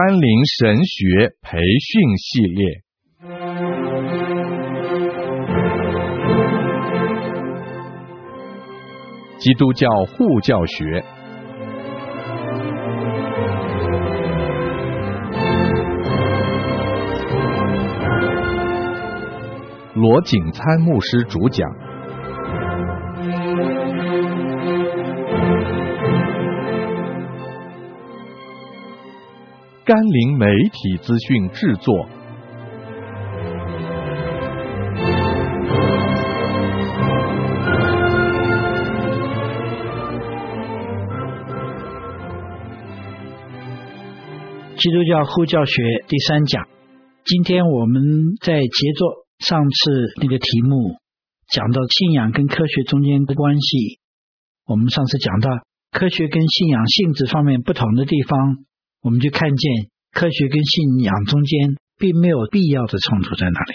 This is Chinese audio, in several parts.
甘霖神学培训系列。基督教护教学，罗景参牧师主讲。甘霖媒体资讯制作。基督教护教学第三讲，今天我们在接续上次那个题目，讲到信仰跟科学中间的关系。我们上次讲到科学跟信仰性质方面不同的地方。我们就看见科学跟信仰中间并没有必要的冲突在哪里。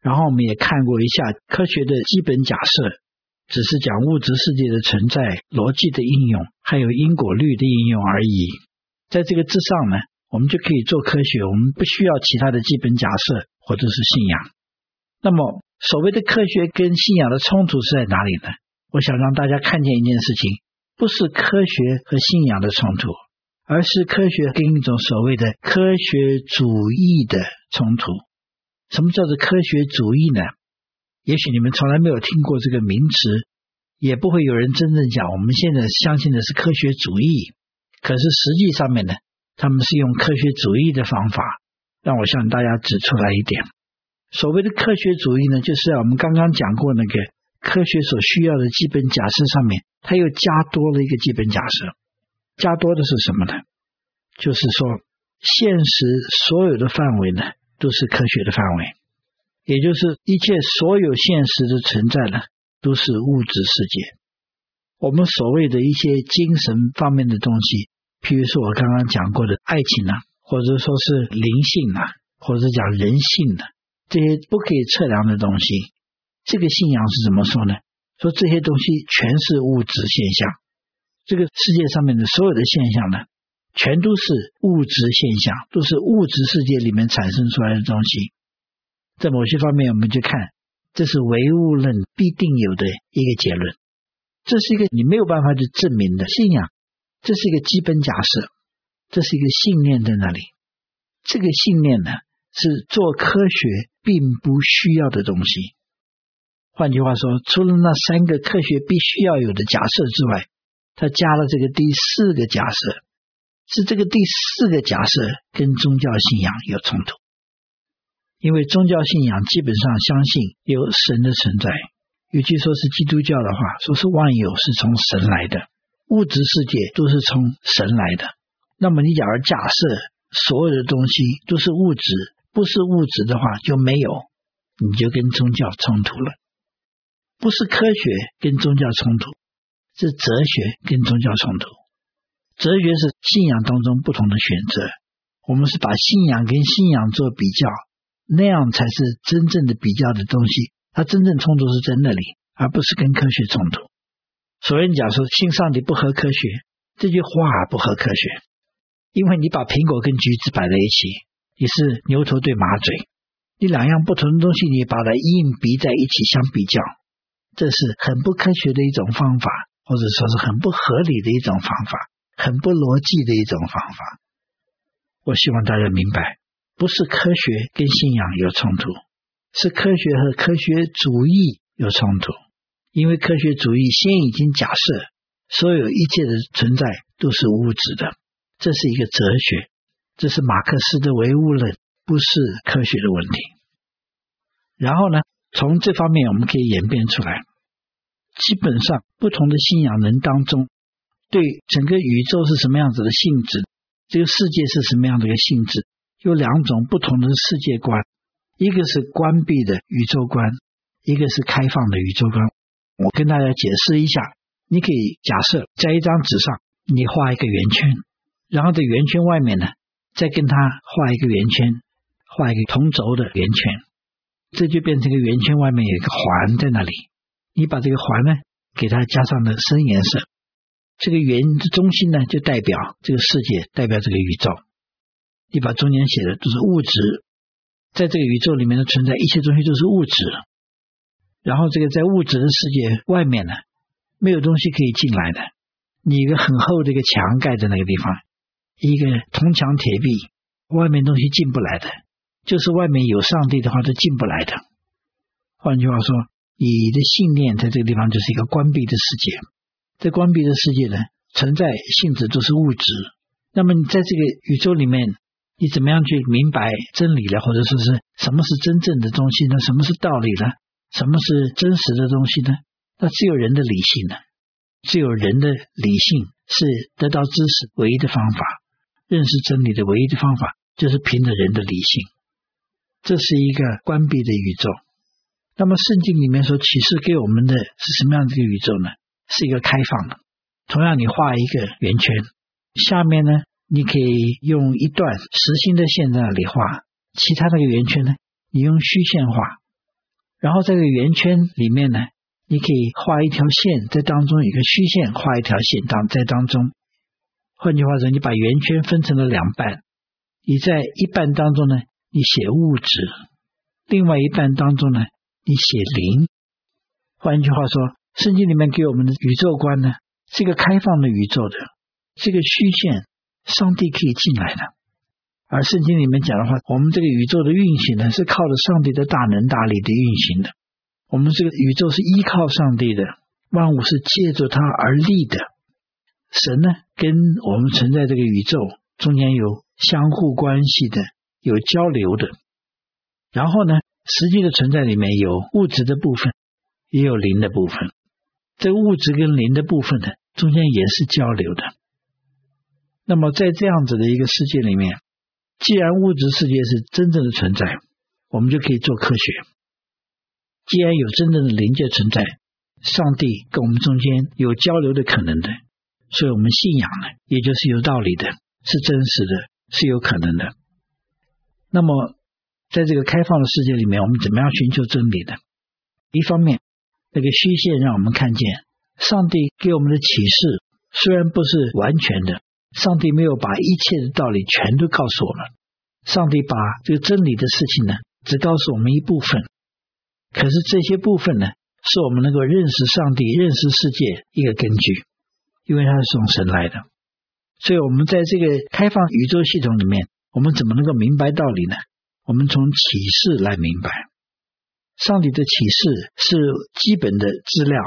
然后我们也看过一下科学的基本假设，只是讲物质世界的存在、逻辑的应用，还有因果律的应用而已。在这个之上呢，我们就可以做科学，我们不需要其他的基本假设或者是信仰。那么，所谓的科学跟信仰的冲突是在哪里呢？我想让大家看见一件事情，不是科学和信仰的冲突。而是科学跟一种所谓的科学主义的冲突。什么叫做科学主义呢？也许你们从来没有听过这个名词，也不会有人真正讲我们现在相信的是科学主义。可是实际上面呢，他们是用科学主义的方法，让我向大家指出来一点。所谓的科学主义呢，就是我们刚刚讲过那个科学所需要的基本假设上面，它又加多了一个基本假设。加多的是什么呢？就是说，现实所有的范围呢，都是科学的范围，也就是一切所有现实的存在呢，都是物质世界。我们所谓的一些精神方面的东西，譬如说我刚刚讲过的爱情啊，或者说是灵性啊，或者讲人性的这些不可以测量的东西，这个信仰是怎么说呢？说这些东西全是物质现象。这个世界上面的所有的现象呢，全都是物质现象，都是物质世界里面产生出来的东西。在某些方面，我们就看，这是唯物论必定有的一个结论。这是一个你没有办法去证明的信仰，这是一个基本假设，这是一个信念在那里。这个信念呢，是做科学并不需要的东西。换句话说，除了那三个科学必须要有的假设之外，他加了这个第四个假设，是这个第四个假设跟宗教信仰有冲突，因为宗教信仰基本上相信有神的存在，尤其说是基督教的话，说是万有是从神来的，物质世界都是从神来的。那么你假如假设所有的东西都是物质，不是物质的话就没有，你就跟宗教冲突了，不是科学跟宗教冲突。是哲学跟宗教冲突，哲学是信仰当中不同的选择，我们是把信仰跟信仰做比较，那样才是真正的比较的东西。它真正冲突是在那里，而不是跟科学冲突。所以你讲说信上帝不合科学，这句话不合科学，因为你把苹果跟橘子摆在一起，你是牛头对马嘴，你两样不同的东西，你把它硬逼在一起相比较，这是很不科学的一种方法。或者说是很不合理的一种方法，很不逻辑的一种方法。我希望大家明白，不是科学跟信仰有冲突，是科学和科学主义有冲突。因为科学主义先已经假设所有一切的存在都是物质的，这是一个哲学，这是马克思的唯物论，不是科学的问题。然后呢，从这方面我们可以演变出来。基本上，不同的信仰人当中，对整个宇宙是什么样子的性质，这个世界是什么样的一个性质，有两种不同的世界观，一个是关闭的宇宙观，一个是开放的宇宙观。我跟大家解释一下，你可以假设在一张纸上，你画一个圆圈，然后在圆圈外面呢，再跟它画一个圆圈，画一个同轴的圆圈，这就变成一个圆圈外面有一个环在那里。你把这个环呢，给它加上了深颜色，这个圆中心呢，就代表这个世界，代表这个宇宙。你把中间写的都是物质，在这个宇宙里面的存在，一切东西都是物质。然后这个在物质的世界外面呢，没有东西可以进来的。你一个很厚的一个墙盖在那个地方，一个铜墙铁壁，外面东西进不来的。就是外面有上帝的话，都进不来的。换句话说，你的信念在这个地方就是一个关闭的世界。这关闭的世界呢，存在性质都是物质。那么你在这个宇宙里面，你怎么样去明白真理了，或者说是什么是真正的东西呢？什么是道理呢？什么是真实的东西呢？那只有人的理性呢。只有人的理性是得到知识唯一的方法，认识真理的唯一的方法，就是凭着人的理性。这是一个关闭的宇宙。那么圣经里面所启示给我们的是什么样的一个宇宙呢？是一个开放的。同样，你画一个圆圈，下面呢，你可以用一段实心的线在那里画，其他那个圆圈呢，你用虚线画。然后这个圆圈里面呢，你可以画一条线，在当中有一个虚线，画一条线当在当中。换句话说，你把圆圈分成了两半，你在一半当中呢，你写物质；另外一半当中呢，你写灵。换一句话说，圣经里面给我们的宇宙观呢，是一个开放的宇宙的，这个虚线，上帝可以进来的。而圣经里面讲的话，我们这个宇宙的运行呢，是靠着上帝的大能大力的运行的。我们这个宇宙是依靠上帝的，万物是借着它而立的。神呢，跟我们存在这个宇宙中间有相互关系的，有交流的。然后呢，实际的存在里面有物质的部分，也有灵的部分。这个物质跟灵的部分呢，中间也是交流的。那么在这样子的一个世界里面，既然物质世界是真正的存在，我们就可以做科学。既然有真正的灵界存在，上帝跟我们中间有交流的可能的，所以我们信仰呢，也就是有道理的，是真实的，是有可能的。那么，在这个开放的世界里面，我们怎么样寻求真理的？一方面，那个虚线让我们看见，上帝给我们的启示虽然不是完全的，上帝没有把一切的道理全都告诉我们，上帝把这个真理的事情呢，只告诉我们一部分。可是这些部分呢，是我们能够认识上帝、认识世界一个根据，因为它是从神来的。所以，我们在这个开放宇宙系统里面，我们怎么能够明白道理呢？我们从启示来明白，上帝的启示是基本的资料，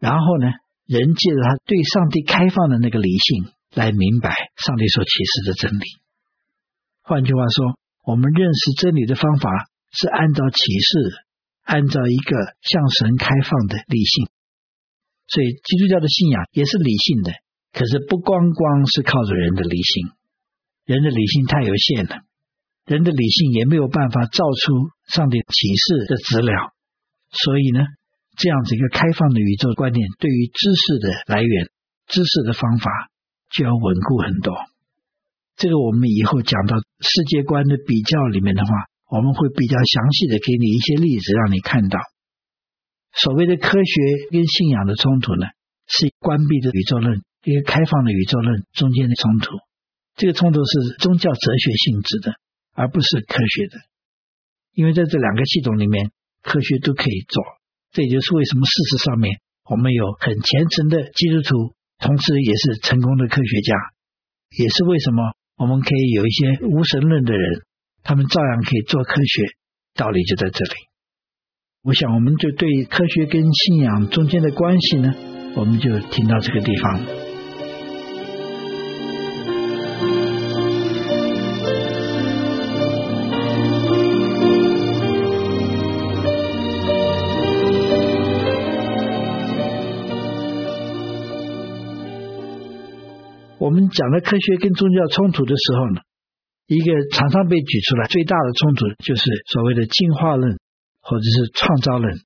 然后呢，人借着他对上帝开放的那个理性来明白上帝所启示的真理。换句话说，我们认识真理的方法是按照启示。按照一个向神开放的理性，所以基督教的信仰也是理性的。可是不光光是靠着人的理性，人的理性太有限了，人的理性也没有办法造出上帝启示的资料。所以呢，这样子一个开放的宇宙观念，对于知识的来源、知识的方法就要稳固很多。这个我们以后讲到世界观的比较里面的话。我们会比较详细的给你一些例子，让你看到所谓的科学跟信仰的冲突呢，是关闭的宇宙论，一个开放的宇宙论中间的冲突。这个冲突是宗教哲学性质的，而不是科学的。因为在这两个系统里面，科学都可以做。这也就是为什么事实上面我们有很虔诚的基督徒，同时也是成功的科学家，也是为什么我们可以有一些无神论的人。他们照样可以做科学，道理就在这里。我想，我们就对科学跟信仰中间的关系呢，我们就听到这个地方。讲的科学跟宗教冲突的时候呢，一个常常被举出来最大的冲突，就是所谓的进化论或者是创造论。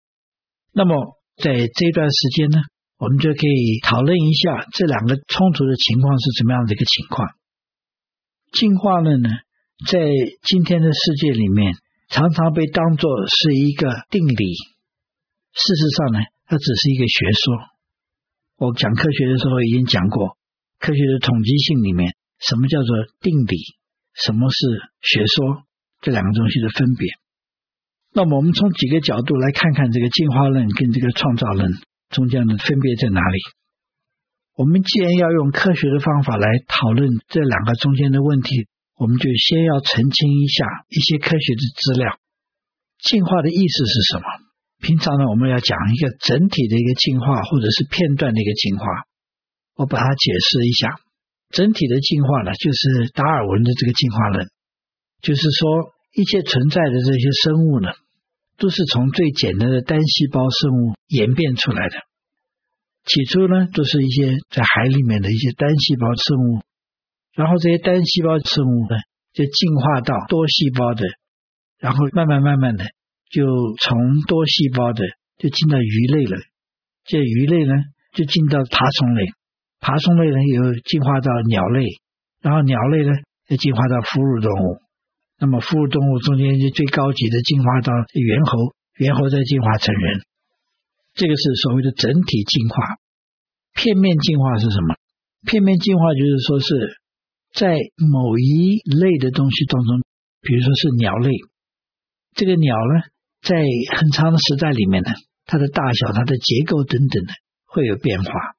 那么在这段时间呢，我们就可以讨论一下这两个冲突的情况是怎么样的一个情况。进化论呢，在今天的世界里面，常常被当作是一个定理。事实上呢，它只是一个学说。我讲科学的时候已经讲过，科学的统计性里面，什么叫做定理？什么是学说，这两个东西的分别。那么我们从几个角度来看看这个进化论跟这个创造论中间的分别在哪里。我们既然要用科学的方法来讨论这两个中间的问题，我们就先要澄清一下一些科学的资料。进化的意思是什么？平常呢，我们要讲一个整体的一个进化，或者是片段的一个进化。我把它解释一下。整体的进化呢，就是达尔文的这个进化论，就是说一切存在的这些生物呢，都是从最简单的单细胞生物演变出来的。起初呢，都是一些在海里面的一些单细胞生物，然后这些单细胞生物呢，就进化到多细胞的，然后慢慢慢慢的就从多细胞的就进到鱼类了，这鱼类呢就进到爬虫类。爬虫类呢，又进化到鸟类，然后鸟类呢，又进化到哺乳动物。那么哺乳动物中间就最高级的进化到猿猴，猿猴再进化成人。这个是所谓的整体进化。片面进化是什么？片面进化就是说是在某一类的东西当中，比如说是鸟类，这个鸟呢，在很长的时代里面呢，它的大小、它的结构等等的会有变化。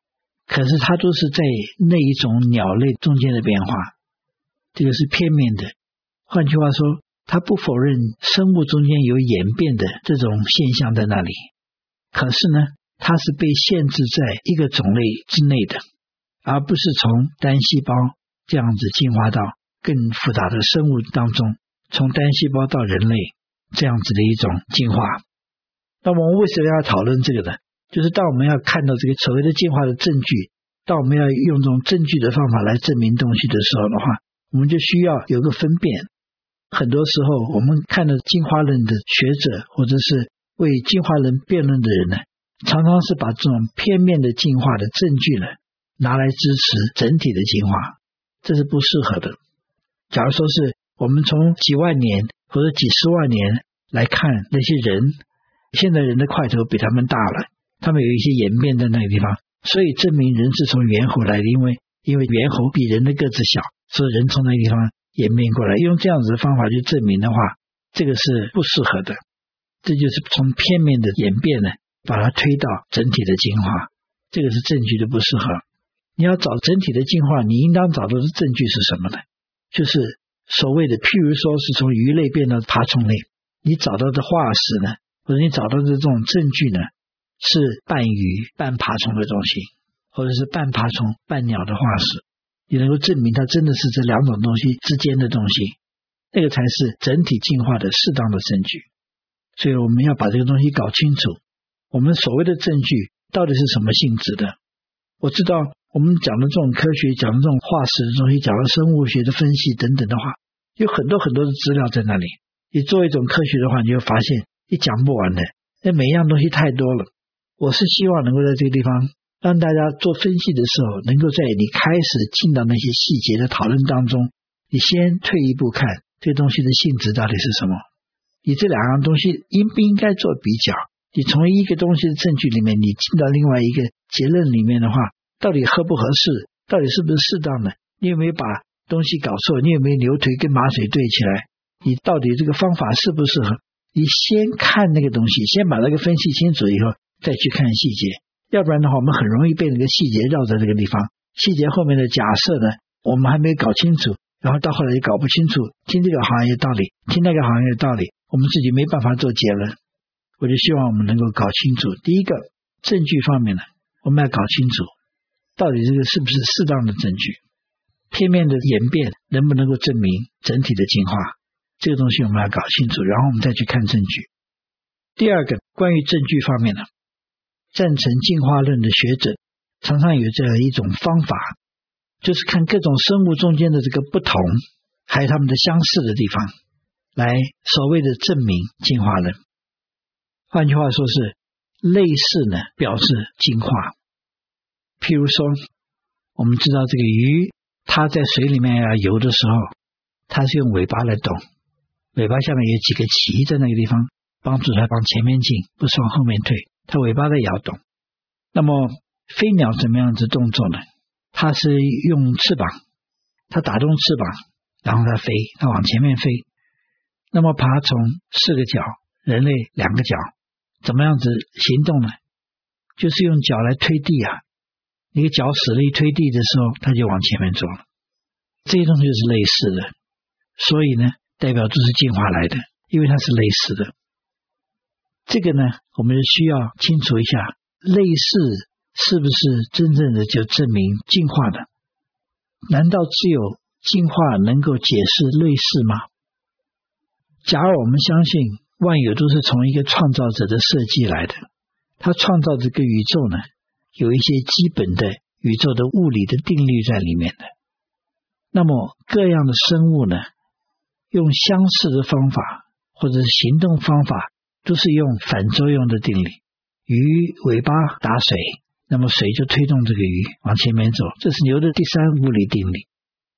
可是它都是在那一种鸟类中间的变化，这个是片面的。换句话说，它不否认生物中间有演变的这种现象在那里。可是呢，它是被限制在一个种类之内的，而不是从单细胞这样子进化到更复杂的生物当中，从单细胞到人类这样子的一种进化。那么我们为什么要讨论这个呢？就是当我们要看到这个所谓的进化的证据，当我们要用这种证据的方法来证明东西的时候的话，我们就需要有个分辨。很多时候，我们看到进化论的学者或者是为进化论辩论的人呢，常常是把这种片面的进化的证据呢拿来支持整体的进化，这是不适合的。假如说是我们从几万年或者几十万年来看那些人，现在人的块头比他们大了。他们有一些演变在那个地方，所以证明人是从猿猴来的，因为因为猿猴比人的个子小，所以人从那个地方演变过来。用这样子的方法去证明的话，这个是不适合的。这就是从片面的演变呢，把它推到整体的进化，这个是证据的不适合。你要找整体的进化，你应当找到的证据是什么呢？就是所谓的，譬如说是从鱼类变到爬虫类，你找到的化石呢，或者你找到的这种证据呢？是半鱼半爬虫的东西，或者是半爬虫半鸟的化石，你能够证明它真的是这两种东西之间的东西，那个才是整体进化的适当的证据。所以我们要把这个东西搞清楚，我们所谓的证据到底是什么性质的？我知道我们讲的这种科学，讲的这种化石的东西，讲的生物学的分析等等的话，有很多很多的资料在那里。你做一种科学的话，你就发现你讲不完的，那每一样东西太多了。我是希望能够在这个地方让大家做分析的时候，能够在你开始进到那些细节的讨论当中，你先退一步看这东西的性质到底是什么。你这两样东西应不应该做比较？你从一个东西的证据里面，你进到另外一个结论里面的话，到底合不合适？到底是不是适当的？你有没有把东西搞错？你有没有牛腿跟马嘴对起来？你到底这个方法适不适合？你先看那个东西，先把那个分析清楚以后。再去看细节，要不然的话，我们很容易被那个细节绕在这个地方。细节后面的假设呢，我们还没搞清楚，然后到后来也搞不清楚。听这个好像有道理，听那个好像有道理，我们自己没办法做结论。我就希望我们能够搞清楚，第一个证据方面呢，我们要搞清楚到底这个是不是适当的证据，片面的演变能不能够证明整体的进化，这个东西我们要搞清楚，然后我们再去看证据。第二个关于证据方面呢。赞成进化论的学者常常有这样一种方法，就是看各种生物中间的这个不同，还有它们的相似的地方，来所谓的证明进化论。换句话说是类似呢，表示进化。譬如说，我们知道这个鱼，它在水里面要游的时候，它是用尾巴来动，尾巴下面有几个鳍在那个地方，帮助它往前面进，不是往后面退。它尾巴在摇动，那么飞鸟怎么样子动作呢？它是用翅膀，它打动翅膀然后它飞，它往前面飞。那么爬虫四个脚，人类两个脚，怎么样子行动呢？就是用脚来推地啊。一个脚使力推地的时候，它就往前面走了。这些东西是类似的，所以呢，代表就是进化来的，因为它是类似的。这个呢，我们需要清楚一下，类似是不是真正的就证明进化的？难道只有进化能够解释类似吗？假如我们相信万有都是从一个创造者的设计来的，他创造这个宇宙呢？有一些基本的宇宙的物理的定律在里面的，那么各样的生物呢，用相似的方法或者是行动方法，都是用反作用的定律。鱼尾巴打水，那么水就推动这个鱼往前面走，这是牛的第三物理定律。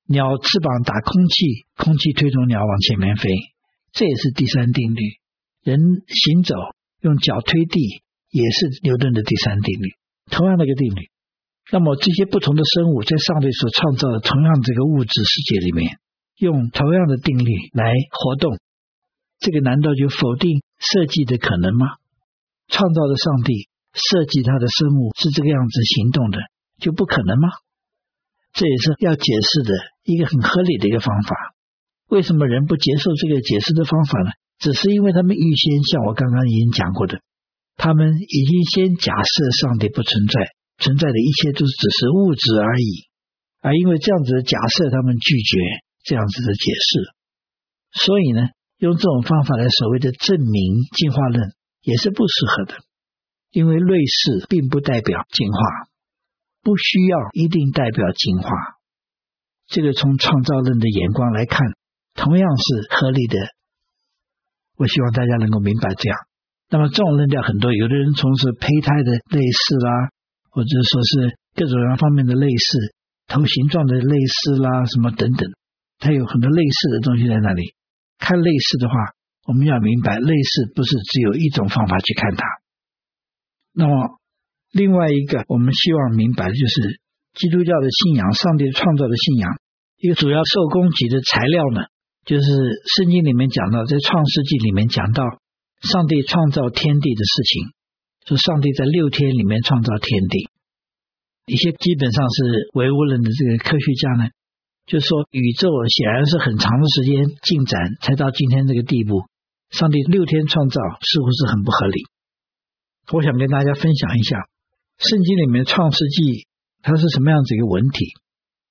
鸟翅膀打空气，空气推动鸟往前面飞，这也是第三定律。人行走用脚推地，也是牛顿的第三定律。同样的一个定律，那么这些不同的生物在上帝所创造的同样这个物质世界里面，用同样的定律来活动，这个难道就否定设计的可能吗？创造的上帝设计他的生物是这个样子行动的，就不可能吗？这也是要解释的一个很合理的一个方法。为什么人不接受这个解释的方法呢？只是因为他们预先像我刚刚已经讲过的。他们已经先假设上帝不存在，存在的一切都只是物质而已，而因为这样子的假设，他们拒绝这样子的解释，所以呢，用这种方法来所谓的证明进化论也是不适合的，因为类似并不代表进化，不需要一定代表进化，这个从创造论的眼光来看，同样是合理的。我希望大家能够明白这样。那么这种论调很多，有的人从事胚胎的类似啦，或者说是各种各样方面的类似，头形状的类似啦，什么等等，它有很多类似的东西在那里。看类似的话，我们要明白，类似不是只有一种方法去看它。那么另外一个我们希望明白的就是基督教的信仰，上帝创造的信仰，一个主要受供给的材料呢，就是圣经里面讲到，在创世纪里面讲到。上帝创造天地的事情，说上帝在六天里面创造天地。一些基本上是唯物论的这个科学家呢，就说宇宙显然是很长的时间进展才到今天这个地步。上帝六天创造似乎是很不合理。我想跟大家分享一下圣经里面创世纪它是什么样子一个文体。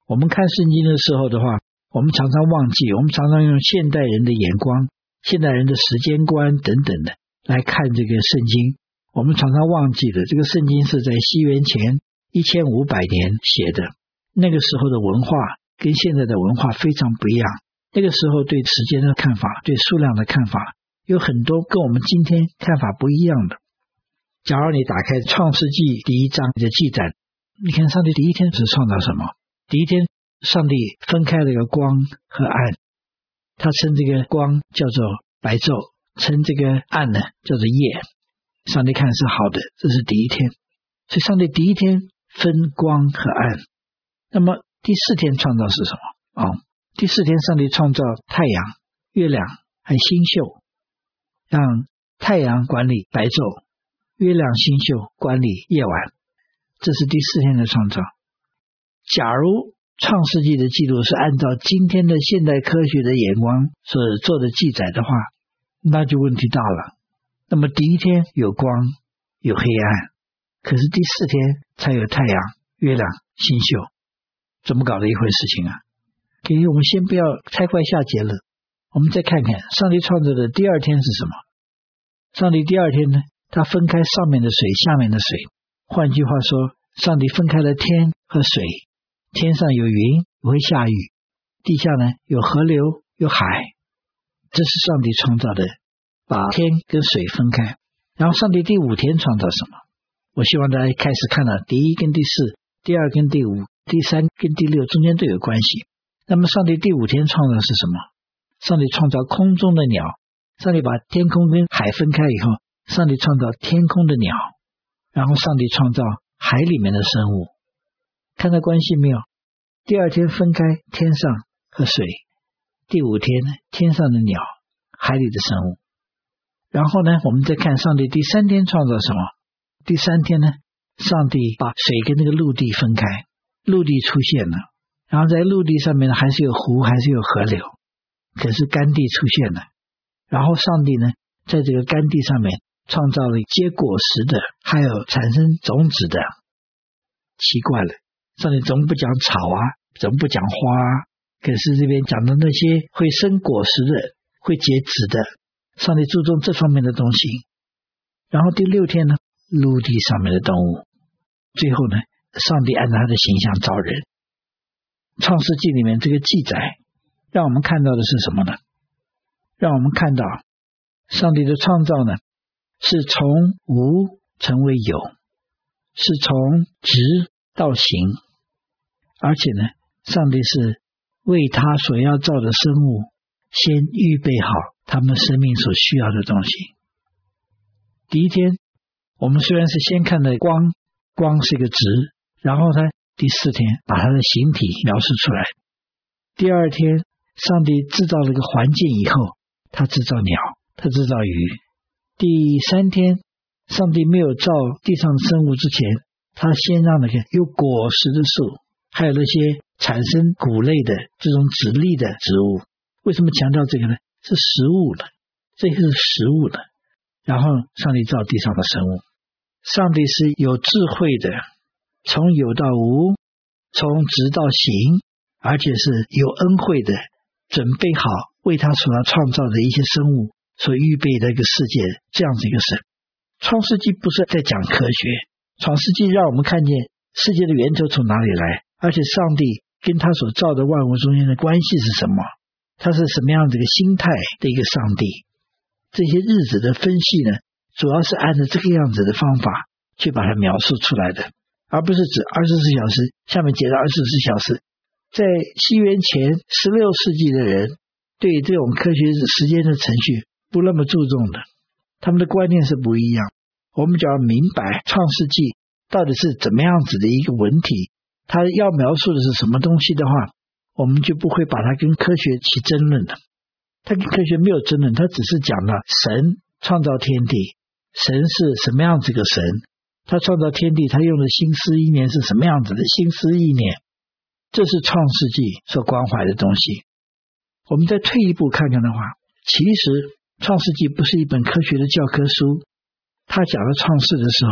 我们看圣经的时候的话，我们常常忘记，我们常常用现代人的眼光。现代人的时间观等等的来看这个圣经，我们常常忘记了这个圣经是在西元前一千五百年写的。那个时候的文化跟现在的文化非常不一样。那个时候对时间的看法、对数量的看法有很多跟我们今天看法不一样的。假如你打开《创世纪》第一章的记载，你看上帝第一天是创造什么？第一天，上帝分开了一个光和暗。他称这个光叫做白昼，称这个暗呢叫做夜。上帝看是好的，这是第一天。所以上帝第一天分光和暗。那么第四天创造是什么？哦，第四天上帝创造太阳、月亮和星宿，让太阳管理白昼，月亮、星宿管理夜晚。这是第四天的创造。假如创世纪的记录是按照今天的现代科学的眼光所做的记载的话，那就问题大了。那么第一天有光有黑暗，可是第四天才有太阳、月亮、星宿，怎么搞的一回事情啊？给我们先不要太快下结论，我们再看看上帝创造的第二天是什么？上帝第二天呢？他分开上面的水、下面的水，换句话说，上帝分开了天和水。天上有云，不会下雨；地下呢，有河流，有海。这是上帝创造的，把天跟水分开。然后上帝第五天创造什么？我希望大家开始看到第一跟第四，第二跟第五，第三跟第六中间都有关系。那么上帝第五天创造的是什么？上帝创造空中的鸟。上帝把天空跟海分开以后，上帝创造天空的鸟，然后上帝创造海里面的生物。看到关系没有？第二天分开天上和水，第五天呢，天上的鸟，海里的生物。然后呢，我们再看上帝第三天创造什么？第三天呢，上帝把水跟那个陆地分开，陆地出现了。然后在陆地上面呢，还是有湖，还是有河流，可是干地出现了。然后上帝呢，在这个干地上面创造了结果实的，还有产生种子的。奇怪了，上帝怎么不讲草啊，怎么不讲花啊。可是这边讲的那些会生果实的、会结籽的，上帝注重这方面的东西。然后第六天呢，陆地上面的动物。最后呢，上帝按照他的形象造人。创世纪里面这个记载，让我们看到的是什么呢？让我们看到上帝的创造呢，是从无成为有，是从直到行，而且呢，上帝是。为他所要造的生物，先预备好他们生命所需要的东西。第一天，我们虽然是先看的光，光是一个质，然后呢，第四天把它的形体描述出来。第二天，上帝制造了一个环境以后，他制造鸟，他制造鱼。第三天，上帝没有造地上的生物之前，他先让那个有果实的树，还有那些。产生谷类的这种籽粒的植物，为什么强调这个呢？是食物的，这个是食物的。然后上帝造地上的生物，上帝是有智慧的，从有到无，从直到行，而且是有恩惠的，准备好为他所要创造的一些生物所预备的一个世界，这样子一个神。创世纪不是在讲科学，创世纪让我们看见世界的源头从哪里来，而且上帝。跟他所造的万物中间的关系是什么？他是什么样的一个心态的一个上帝？这些日子的分析呢，主要是按照这个样子的方法去把它描述出来的，而不是指二十四小时。下面解释二十四小时，在西元前十六世纪的人对这种科学时间的程序不那么注重的，他们的观念是不一样。我们只要明白创世纪到底是怎么样子的一个文体。他要描述的是什么东西的话，我们就不会把它跟科学起争论了。他跟科学没有争论，他只是讲了神创造天地，神是什么样子个神？他创造天地，他用的心思意念是什么样子的心思意念？这是创世纪所关怀的东西。我们再退一步看看的话，其实创世纪不是一本科学的教科书。他讲的创世的时候，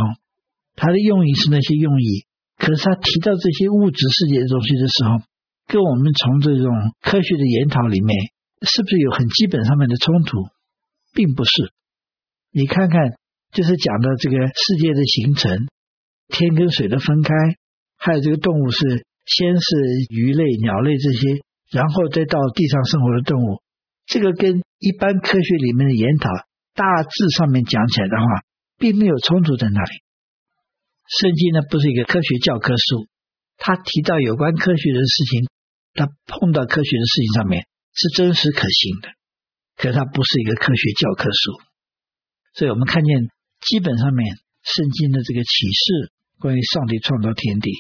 他的用意是那些用意。可是他提到这些物质世界的东西的时候，跟我们从这种科学的研讨里面，是不是有很基本上面的冲突？并不是。你看看，就是讲的这个世界的形成，天跟水的分开，还有这个动物是先是鱼类、鸟类这些，然后再到地上生活的动物，这个跟一般科学里面的研讨大致上面讲起来的话，并没有冲突在那里。圣经呢，不是一个科学教科书，它提到有关科学的事情，它碰到科学的事情上面是真实可行的，可它不是一个科学教科书。所以我们看见基本上面圣经的这个启示，关于上帝创造天地，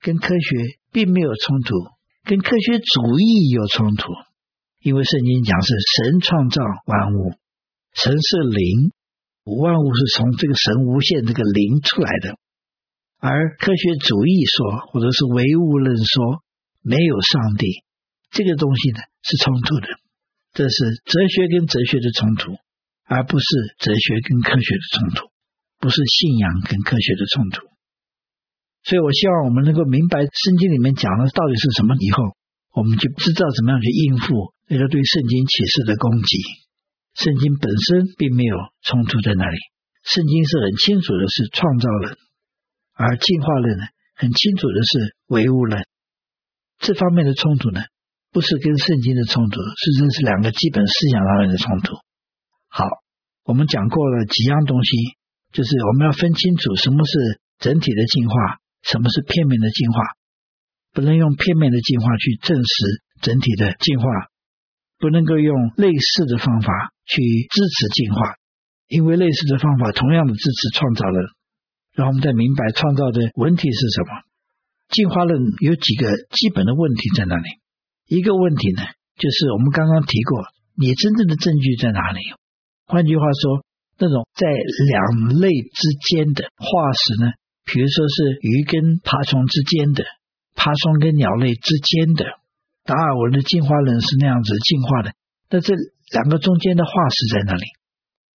跟科学并没有冲突，跟科学主义有冲突，因为圣经讲是神创造万物，神是灵，万物是从这个神无限这个灵出来的。而科学主义说，或者是唯物论说，没有上帝，这个东西呢是冲突的。这是哲学跟哲学的冲突，而不是哲学跟科学的冲突，不是信仰跟科学的冲突。所以我希望我们能够明白圣经里面讲的到底是什么以后，我们就知道怎么样去应付那个对圣经启示的攻击。圣经本身并没有冲突在那里，圣经是很清楚的是创造了。而进化论呢，很清楚的是唯物论，这方面的冲突呢，不是跟圣经的冲突，是这是两个基本思想上面的冲突。好，我们讲过了几样东西，就是我们要分清楚什么是整体的进化，什么是片面的进化，不能用片面的进化去证实整体的进化，不能够用类似的方法去支持进化，因为类似的方法同样的支持创造论。然后我们再明白创造的问题是什么？进化论有几个基本的问题在那里。一个问题呢，就是我们刚刚提过，你真正的证据在哪里？换句话说，那种在两类之间的化石呢，比如说是鱼跟爬虫之间的，爬虫跟鸟类之间的，达尔文的进化论是那样子进化的。那这两个中间的化石在哪里？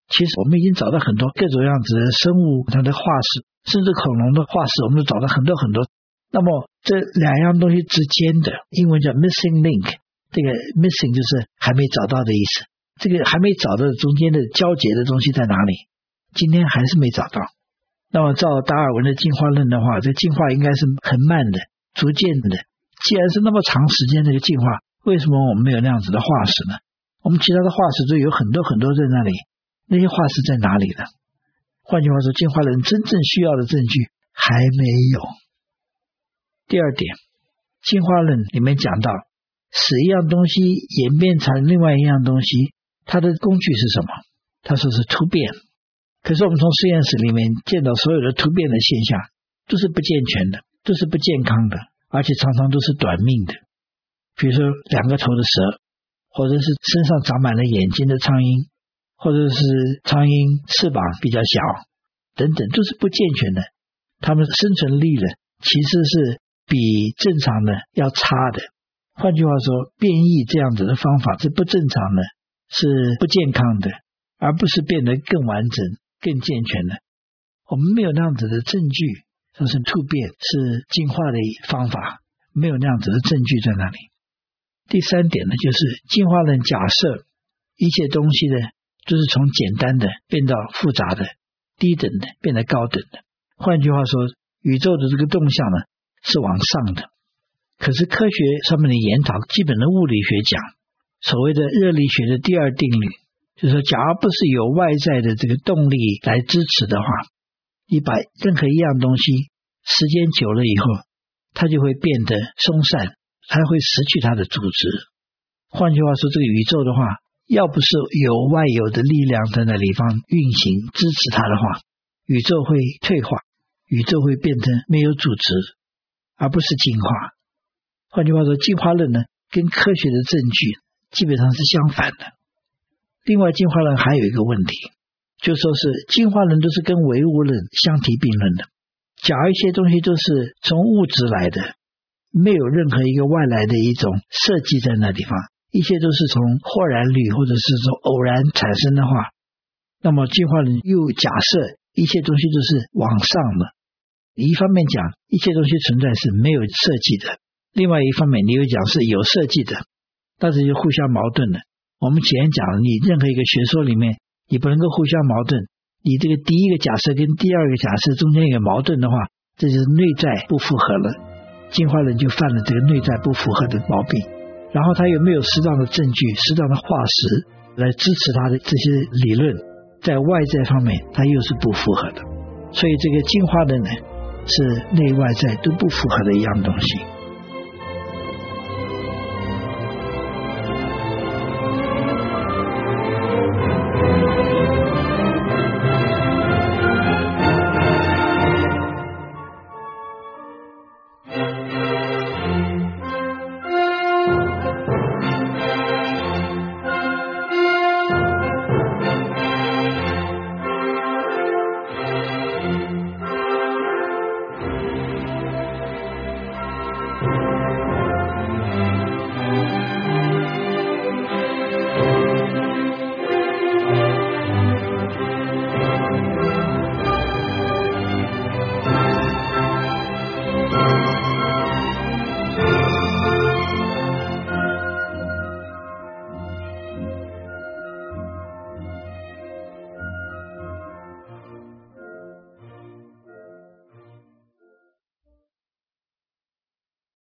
其实我们已经找到很多各种样子的生物它的化石，甚至恐龙的化石，我们都找到很多很多。那么这两样东西之间的英文叫 missing link，这个 missing 就是还没找到的意思。这个还没找到中间的交结的东西在哪里？今天还是没找到。那么照达尔文的进化论的话，这进化应该是很慢的、逐渐的。既然是那么长时间这个进化，为什么我们没有那样子的化石呢？我们其他的化石都有很多很多在那里，那些化石在哪里呢？换句话说，进化论真正需要的证据还没有。第二点，进化论里面讲到，使一样东西演变成另外一样东西，它的工具是什么？他说是突变。可是我们从实验室里面见到所有的突变的现象，都是不健全的，都是不健康的，而且常常都是短命的。比如说两个头的蛇，或者是身上长满了眼睛的苍蝇，或者是苍蝇翅膀比较小，等等，都是不健全的。它们生存力呢，其实是。比正常的要差的，换句话说，变异这样子的方法是不正常的，是不健康的，而不是变得更完整、更健全的。我们没有那样子的证据，说是突变是进化的方法，没有那样子的证据在那里。第三点呢，就是进化论假设一切东西呢，都是从简单的变到复杂的、低等的变得高等的。换句话说，宇宙的这个动向呢，是往上的，可是科学上面的研讨，基本的物理学讲，所谓的热力学的第二定律，就是说，假如不是有外在的这个动力来支持的话，你把任何一样东西时间久了以后，它就会变得松散，它会失去它的组织。换句话说，这个宇宙的话，要不是有外有的力量在那里方运行支持它的话，宇宙会退化，宇宙会变成没有组织。而不是进化。换句话说，进化论呢，跟科学的证据基本上是相反的。另外，进化论还有一个问题，就说是进化论都是跟唯物论相提并论的。假如一些东西都是从物质来的，没有任何一个外来的一种设计在那地方，一切都是从豁然率或者是从偶然产生的话，那么进化论又假设一切东西都是往上的。一方面讲一切东西存在是没有设计的，另外一方面你又讲是有设计的，但是就互相矛盾的。我们前讲了，你任何一个学说里面，你不能够互相矛盾。你这个第一个假设跟第二个假设中间有矛盾的话，这就是内在不符合了。进化论就犯了这个内在不符合的毛病。然后他又没有适当的证据、适当的化石来支持他的这些理论，在外在方面他又是不符合的。所以这个进化论呢，是内外在都不符合的一样东西。